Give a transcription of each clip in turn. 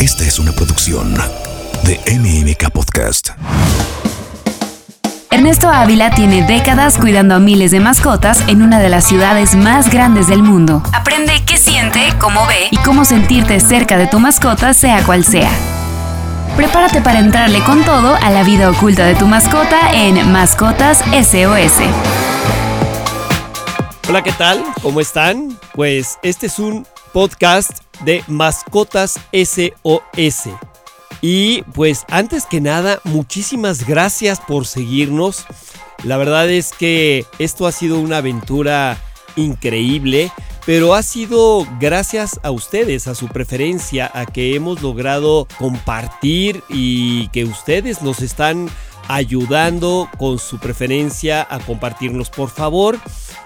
Esta es una producción de MMK Podcast. Ernesto Ávila tiene décadas cuidando a miles de mascotas en una de las ciudades más grandes del mundo. Aprende qué siente, cómo ve y cómo sentirte cerca de tu mascota sea cual sea. Prepárate para entrarle con todo a la vida oculta de tu mascota en Mascotas SOS. Hola, ¿qué tal? ¿Cómo están? Pues este es un podcast de Mascotas SOS. Y pues antes que nada, muchísimas gracias por seguirnos. La verdad es que esto ha sido una aventura increíble, pero ha sido gracias a ustedes, a su preferencia, a que hemos logrado compartir y que ustedes nos están ayudando con su preferencia a compartirnos. Por favor,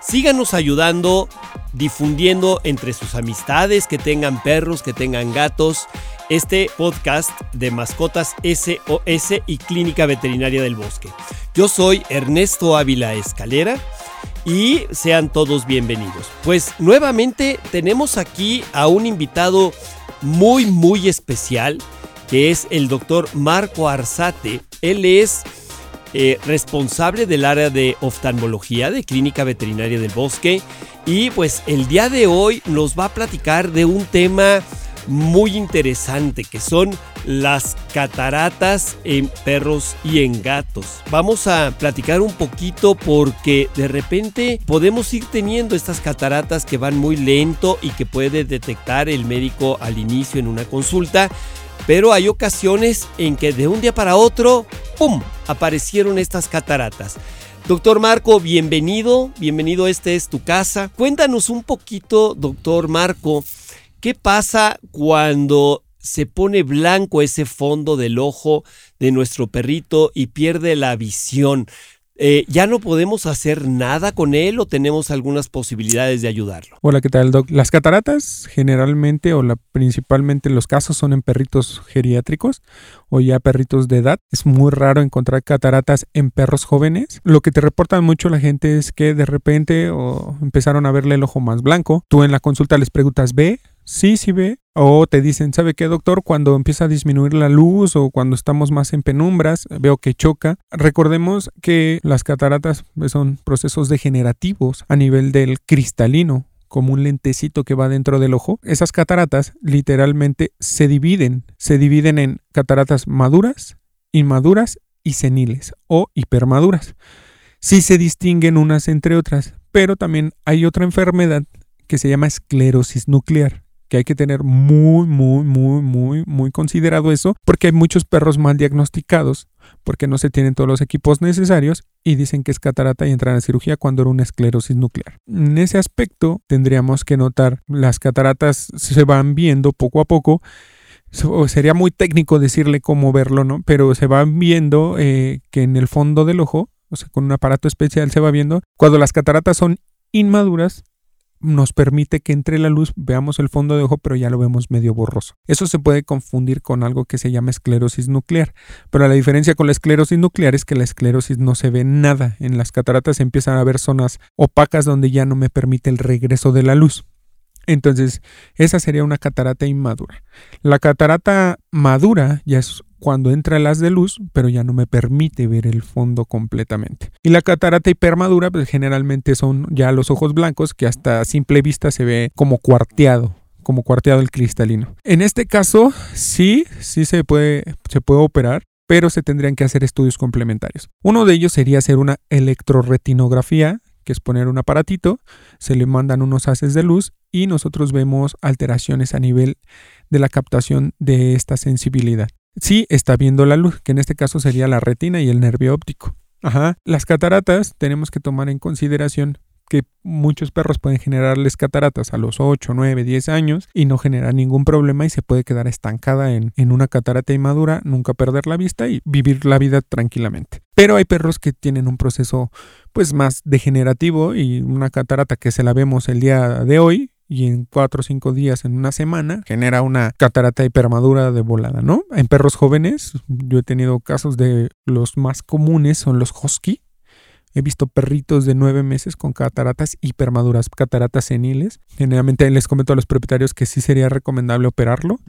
síganos ayudando, difundiendo entre sus amistades que tengan perros, que tengan gatos, este podcast de mascotas SOS y Clínica Veterinaria del Bosque. Yo soy Ernesto Ávila Escalera y sean todos bienvenidos. Pues nuevamente tenemos aquí a un invitado muy muy especial que es el doctor Marco Arzate. Él es eh, responsable del área de oftalmología de Clínica Veterinaria del Bosque y pues el día de hoy nos va a platicar de un tema muy interesante que son las cataratas en perros y en gatos. Vamos a platicar un poquito porque de repente podemos ir teniendo estas cataratas que van muy lento y que puede detectar el médico al inicio en una consulta. Pero hay ocasiones en que de un día para otro, ¡pum!, aparecieron estas cataratas. Doctor Marco, bienvenido, bienvenido, este es tu casa. Cuéntanos un poquito, doctor Marco, ¿qué pasa cuando se pone blanco ese fondo del ojo de nuestro perrito y pierde la visión? Eh, ¿Ya no podemos hacer nada con él o tenemos algunas posibilidades de ayudarlo? Hola, ¿qué tal, Doc? Las cataratas generalmente o la, principalmente los casos son en perritos geriátricos o ya perritos de edad. Es muy raro encontrar cataratas en perros jóvenes. Lo que te reportan mucho la gente es que de repente o empezaron a verle el ojo más blanco. Tú en la consulta les preguntas, ¿ve? Sí, sí ve. O te dicen, ¿sabe qué, doctor? Cuando empieza a disminuir la luz o cuando estamos más en penumbras, veo que choca. Recordemos que las cataratas son procesos degenerativos a nivel del cristalino como un lentecito que va dentro del ojo. Esas cataratas literalmente se dividen. Se dividen en cataratas maduras, inmaduras y seniles o hipermaduras. Sí se distinguen unas entre otras, pero también hay otra enfermedad que se llama esclerosis nuclear que hay que tener muy, muy, muy, muy, muy considerado eso, porque hay muchos perros mal diagnosticados, porque no se tienen todos los equipos necesarios y dicen que es catarata y entran a cirugía cuando era una esclerosis nuclear. En ese aspecto tendríamos que notar las cataratas se van viendo poco a poco. Sería muy técnico decirle cómo verlo, ¿no? Pero se van viendo eh, que en el fondo del ojo, o sea, con un aparato especial se va viendo, cuando las cataratas son inmaduras, nos permite que entre la luz veamos el fondo de ojo, pero ya lo vemos medio borroso. Eso se puede confundir con algo que se llama esclerosis nuclear, pero la diferencia con la esclerosis nuclear es que la esclerosis no se ve nada. En las cataratas empiezan a ver zonas opacas donde ya no me permite el regreso de la luz. Entonces, esa sería una catarata inmadura. La catarata madura ya es cuando entra el haz de luz, pero ya no me permite ver el fondo completamente. Y la catarata hipermadura, pues generalmente son ya los ojos blancos que hasta simple vista se ve como cuarteado, como cuarteado el cristalino. En este caso, sí, sí se puede, se puede operar, pero se tendrían que hacer estudios complementarios. Uno de ellos sería hacer una electroretinografía, que es poner un aparatito, se le mandan unos haces de luz y nosotros vemos alteraciones a nivel de la captación de esta sensibilidad sí está viendo la luz, que en este caso sería la retina y el nervio óptico. Ajá. Las cataratas tenemos que tomar en consideración que muchos perros pueden generarles cataratas a los 8, 9, 10 años y no generar ningún problema y se puede quedar estancada en, en, una catarata inmadura, nunca perder la vista y vivir la vida tranquilamente. Pero hay perros que tienen un proceso pues más degenerativo y una catarata que se la vemos el día de hoy y en cuatro o cinco días, en una semana, genera una catarata hipermadura de volada, ¿no? En perros jóvenes, yo he tenido casos de los más comunes son los husky. He visto perritos de nueve meses con cataratas hipermaduras, cataratas seniles. Generalmente les comento a los propietarios que sí sería recomendable operarlo,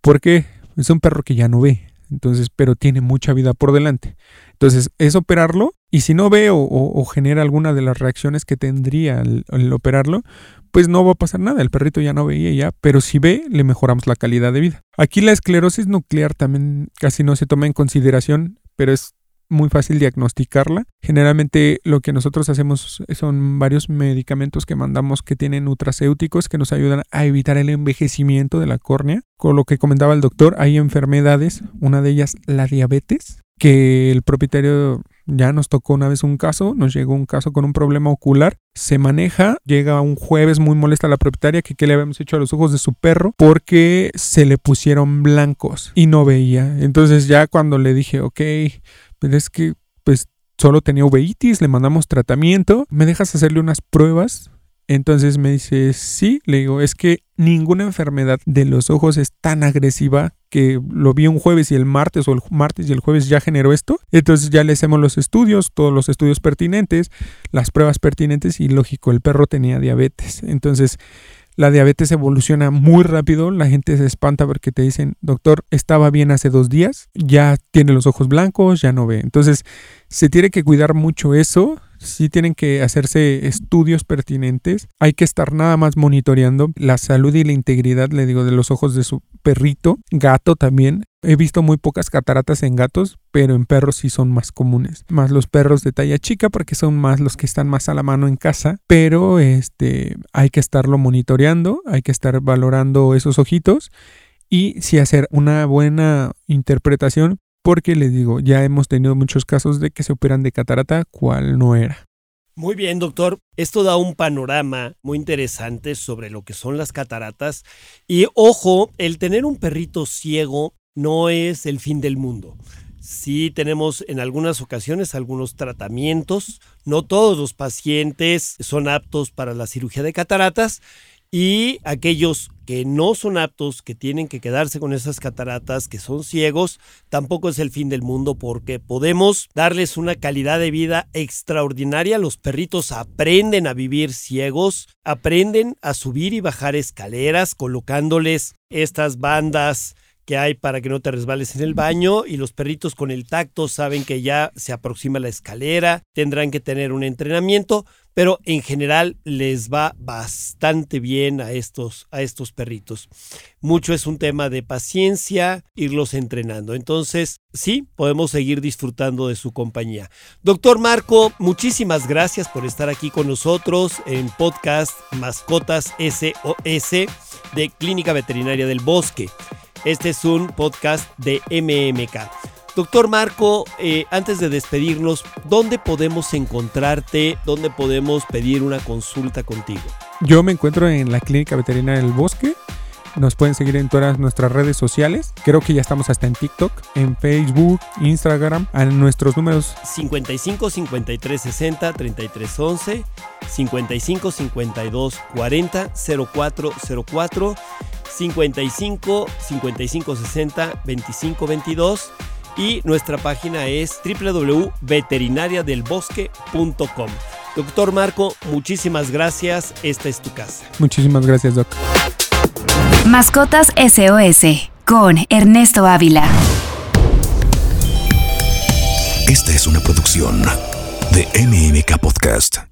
¿Por qué? Es un perro que ya no ve, entonces, pero tiene mucha vida por delante. Entonces, es operarlo y si no ve o, genera alguna de las reacciones que tendría el, operarlo, pues no va a pasar nada. El perrito ya no veía ya, pero si ve, le mejoramos la calidad de vida. Aquí la esclerosis nuclear también casi no se toma en consideración, pero es muy fácil diagnosticarla. Generalmente lo que nosotros hacemos son varios medicamentos que mandamos que tienen nutracéuticos que nos ayudan a evitar el envejecimiento de la córnea. Con lo que comentaba el doctor, hay enfermedades, una de ellas la diabetes, que el propietario ya nos tocó una vez un caso, nos llegó un caso con un problema ocular, se maneja, llega un jueves muy molesta a la propietaria que qué le habíamos hecho a los ojos de su perro porque se le pusieron blancos y no veía. Entonces ya cuando le dije, ok, pero es que pues solo tenía uveitis, le mandamos tratamiento, ¿me dejas hacerle unas pruebas? Entonces me dice, sí, le digo, es que ninguna enfermedad de los ojos es tan agresiva que lo vi un jueves y el martes o el martes y el jueves ya generó esto. Entonces ya le hacemos los estudios, todos los estudios pertinentes, las pruebas pertinentes y lógico, el perro tenía diabetes. Entonces la diabetes evoluciona muy rápido, la gente se espanta porque te dicen, doctor, estaba bien hace dos días, ya tiene los ojos blancos, ya no ve. Entonces, se tiene que cuidar mucho eso, sí tienen que hacerse estudios pertinentes, hay que estar nada más monitoreando la salud y la integridad, le digo, de los ojos de su perrito, gato también. He visto muy pocas cataratas en gatos, pero en perros sí son más comunes. Más los perros de talla chica porque son más los que están más a la mano en casa, pero este hay que estarlo monitoreando, hay que estar valorando esos ojitos y sí hacer una buena interpretación porque les digo, ya hemos tenido muchos casos de que se operan de catarata, cual no era. Muy bien, doctor. Esto da un panorama muy interesante sobre lo que son las cataratas. Y ojo, el tener un perrito ciego no es el fin del mundo. Sí tenemos en algunas ocasiones algunos tratamientos. No todos los pacientes son aptos para la cirugía de cataratas y aquellos que no son aptos, que tienen que quedarse con esas cataratas, que son ciegos, tampoco es el fin del mundo porque podemos darles una calidad de vida extraordinaria. Los perritos aprenden a vivir ciegos, aprenden a subir y bajar escaleras colocándoles estas bandas que hay para que no te resbales en el baño y los perritos con el tacto saben que ya se aproxima la escalera, tendrán que tener un entrenamiento, pero en general les va bastante bien a estos, a estos perritos. Mucho es un tema de paciencia, irlos entrenando. Entonces, sí, podemos seguir disfrutando de su compañía. Doctor Marco, muchísimas gracias por estar aquí con nosotros en podcast Mascotas SOS de Clínica Veterinaria del Bosque. Este es un podcast de MMK. Doctor Marco, eh, antes de despedirnos, ¿dónde podemos encontrarte? ¿Dónde podemos pedir una consulta contigo? Yo me encuentro en la Clínica Veterinaria del Bosque. Nos pueden seguir en todas nuestras redes sociales. Creo que ya estamos hasta en TikTok, en Facebook, Instagram, a nuestros números 55 53 60 33 11, 55 52 40 04 04 55 55 60 25 22 y nuestra página es www.veterinariadelbosque.com. Doctor Marco, muchísimas gracias. Esta es tu casa. Muchísimas gracias, Doc. Mascotas SOS con Ernesto Ávila. Esta es una producción de MMK Podcast.